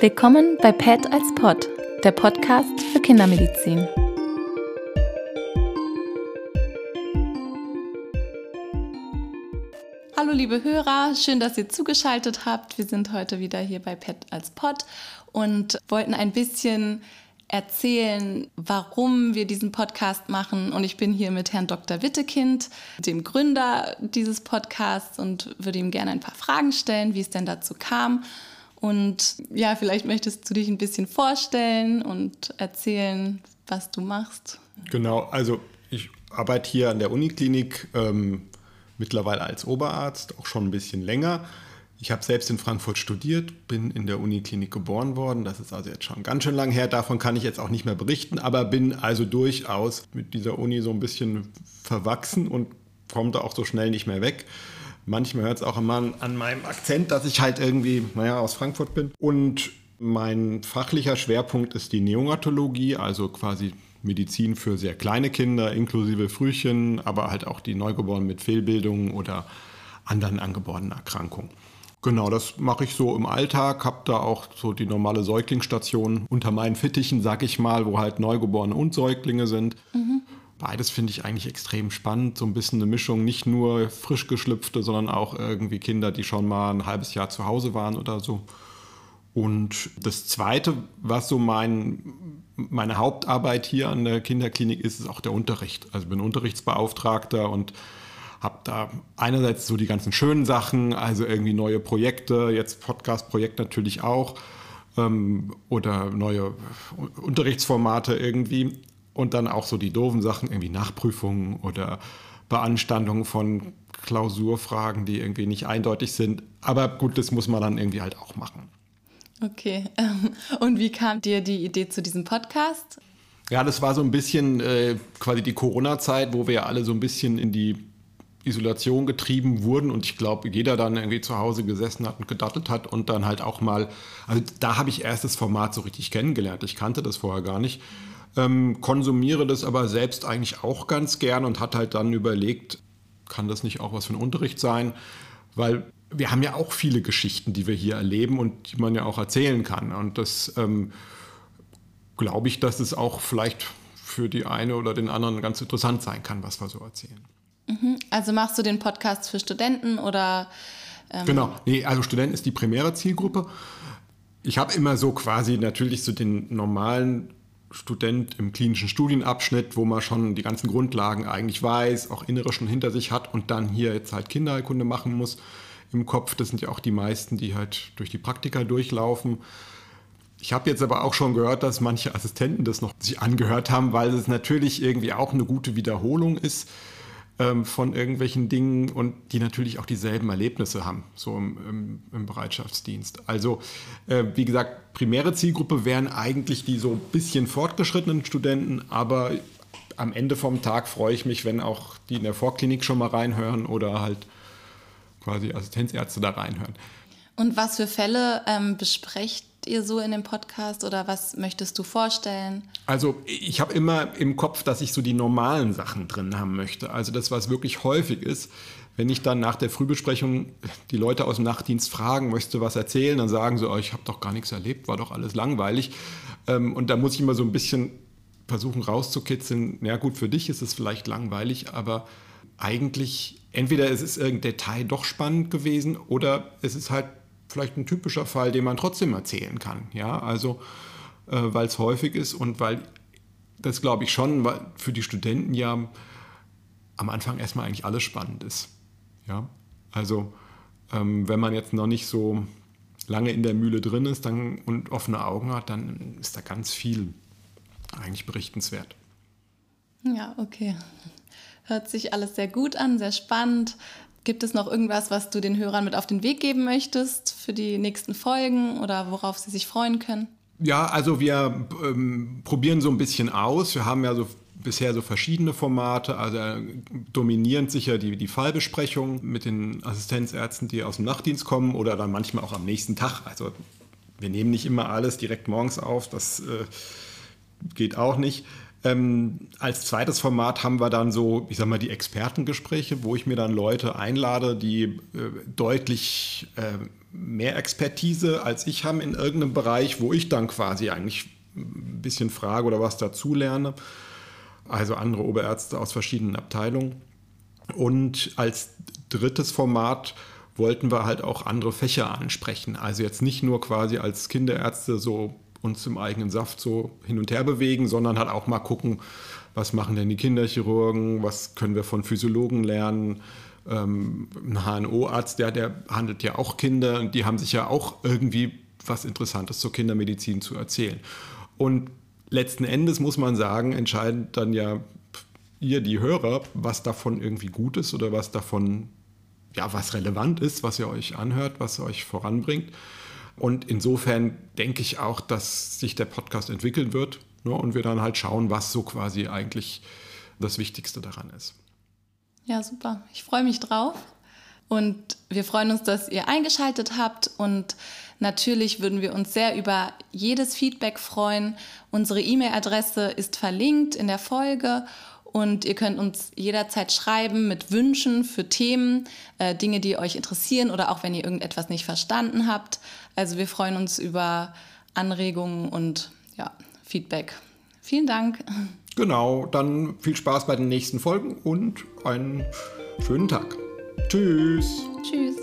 Willkommen bei PET als Pod, der Podcast für Kindermedizin. Hallo liebe Hörer, schön, dass ihr zugeschaltet habt. Wir sind heute wieder hier bei PET als Pod und wollten ein bisschen erzählen, warum wir diesen Podcast machen. Und ich bin hier mit Herrn Dr. Wittekind, dem Gründer dieses Podcasts, und würde ihm gerne ein paar Fragen stellen, wie es denn dazu kam und ja, vielleicht möchtest du dich ein bisschen vorstellen und erzählen, was du machst. Genau, also ich arbeite hier an der Uniklinik ähm, mittlerweile als Oberarzt, auch schon ein bisschen länger. Ich habe selbst in Frankfurt studiert, bin in der Uniklinik geboren worden. Das ist also jetzt schon ganz schön lang her. Davon kann ich jetzt auch nicht mehr berichten, aber bin also durchaus mit dieser Uni so ein bisschen verwachsen und komme da auch so schnell nicht mehr weg. Manchmal hört es auch immer an meinem Akzent, dass ich halt irgendwie, naja, aus Frankfurt bin. Und mein fachlicher Schwerpunkt ist die Neonatologie, also quasi Medizin für sehr kleine Kinder, inklusive Frühchen, aber halt auch die Neugeborenen mit Fehlbildungen oder anderen angeborenen Erkrankungen. Genau, das mache ich so im Alltag, habe da auch so die normale Säuglingsstation unter meinen Fittichen, sag ich mal, wo halt Neugeborene und Säuglinge sind. Mhm. Beides finde ich eigentlich extrem spannend. So ein bisschen eine Mischung, nicht nur frisch geschlüpfte, sondern auch irgendwie Kinder, die schon mal ein halbes Jahr zu Hause waren oder so. Und das Zweite, was so mein, meine Hauptarbeit hier an der Kinderklinik ist, ist auch der Unterricht. Also ich bin Unterrichtsbeauftragter und habe da einerseits so die ganzen schönen Sachen, also irgendwie neue Projekte, jetzt Podcast-Projekt natürlich auch ähm, oder neue Unterrichtsformate irgendwie und dann auch so die doofen Sachen, irgendwie Nachprüfungen oder Beanstandungen von Klausurfragen, die irgendwie nicht eindeutig sind. Aber gut, das muss man dann irgendwie halt auch machen. Okay. Und wie kam dir die Idee zu diesem Podcast? Ja, das war so ein bisschen äh, quasi die Corona-Zeit, wo wir ja alle so ein bisschen in die Isolation getrieben wurden und ich glaube, jeder dann irgendwie zu Hause gesessen hat und gedattelt hat und dann halt auch mal, also da habe ich erst das Format so richtig kennengelernt. Ich kannte das vorher gar nicht ähm, konsumiere das aber selbst eigentlich auch ganz gern und hat halt dann überlegt, kann das nicht auch was für ein Unterricht sein? Weil wir haben ja auch viele Geschichten, die wir hier erleben und die man ja auch erzählen kann. Und das ähm, glaube ich, dass es auch vielleicht für die eine oder den anderen ganz interessant sein kann, was wir so erzählen. Mhm. Also machst du den Podcast für Studenten oder? Ähm genau, nee, also Studenten ist die primäre Zielgruppe. Ich habe immer so quasi natürlich so den normalen Student im klinischen Studienabschnitt, wo man schon die ganzen Grundlagen eigentlich weiß, auch innere schon hinter sich hat und dann hier jetzt halt Kinderheilkunde machen muss im Kopf. Das sind ja auch die meisten, die halt durch die Praktika durchlaufen. Ich habe jetzt aber auch schon gehört, dass manche Assistenten das noch sich angehört haben, weil es natürlich irgendwie auch eine gute Wiederholung ist ähm, von irgendwelchen Dingen und die natürlich auch dieselben Erlebnisse haben, so im, im, im Bereitschaftsdienst. Also, äh, wie gesagt, primäre Zielgruppe wären eigentlich die so ein bisschen fortgeschrittenen Studenten, aber am Ende vom Tag freue ich mich, wenn auch die in der Vorklinik schon mal reinhören oder halt quasi Assistenzärzte da reinhören. Und was für Fälle ähm, besprecht ihr so in dem Podcast oder was möchtest du vorstellen? Also ich habe immer im Kopf, dass ich so die normalen Sachen drin haben möchte. Also das, was wirklich häufig ist. Wenn ich dann nach der Frühbesprechung die Leute aus dem Nachtdienst fragen, möchtest du was erzählen, dann sagen sie, oh, ich habe doch gar nichts erlebt, war doch alles langweilig. Ähm, und da muss ich immer so ein bisschen versuchen rauszukitzeln, ja gut, für dich ist es vielleicht langweilig, aber eigentlich entweder es ist irgendein Detail doch spannend gewesen oder es ist halt vielleicht ein typischer Fall, den man trotzdem erzählen kann. Ja, also äh, weil es häufig ist und weil das glaube ich schon für die Studenten ja am Anfang erstmal eigentlich alles spannend ist. Ja, also ähm, wenn man jetzt noch nicht so lange in der Mühle drin ist dann, und offene Augen hat, dann ist da ganz viel eigentlich berichtenswert. Ja, okay. Hört sich alles sehr gut an, sehr spannend. Gibt es noch irgendwas, was du den Hörern mit auf den Weg geben möchtest für die nächsten Folgen oder worauf sie sich freuen können? Ja, also wir ähm, probieren so ein bisschen aus. Wir haben ja so bisher so verschiedene Formate, also dominierend sicher die, die Fallbesprechung mit den Assistenzärzten, die aus dem Nachtdienst kommen oder dann manchmal auch am nächsten Tag. Also wir nehmen nicht immer alles direkt morgens auf, das äh, geht auch nicht. Ähm, als zweites Format haben wir dann so, ich sag mal, die Expertengespräche, wo ich mir dann Leute einlade, die äh, deutlich äh, mehr Expertise als ich haben in irgendeinem Bereich, wo ich dann quasi eigentlich ein bisschen frage oder was dazu lerne. Also andere Oberärzte aus verschiedenen Abteilungen. Und als drittes Format wollten wir halt auch andere Fächer ansprechen. Also jetzt nicht nur quasi als Kinderärzte so uns im eigenen Saft so hin und her bewegen, sondern halt auch mal gucken, was machen denn die Kinderchirurgen, was können wir von Physiologen lernen. Ähm, ein HNO-Arzt, der, der handelt ja auch Kinder und die haben sich ja auch irgendwie was Interessantes zur Kindermedizin zu erzählen. Und letzten Endes muss man sagen, entscheidet dann ja ihr, die Hörer, was davon irgendwie gut ist oder was davon, ja, was relevant ist, was ihr euch anhört, was euch voranbringt. Und insofern denke ich auch, dass sich der Podcast entwickeln wird ne, und wir dann halt schauen, was so quasi eigentlich das Wichtigste daran ist. Ja, super. Ich freue mich drauf. Und wir freuen uns, dass ihr eingeschaltet habt. Und natürlich würden wir uns sehr über jedes Feedback freuen. Unsere E-Mail-Adresse ist verlinkt in der Folge. Und ihr könnt uns jederzeit schreiben mit Wünschen für Themen, äh, Dinge, die euch interessieren oder auch wenn ihr irgendetwas nicht verstanden habt. Also wir freuen uns über Anregungen und ja, Feedback. Vielen Dank. Genau, dann viel Spaß bei den nächsten Folgen und einen schönen Tag. Tschüss. Tschüss.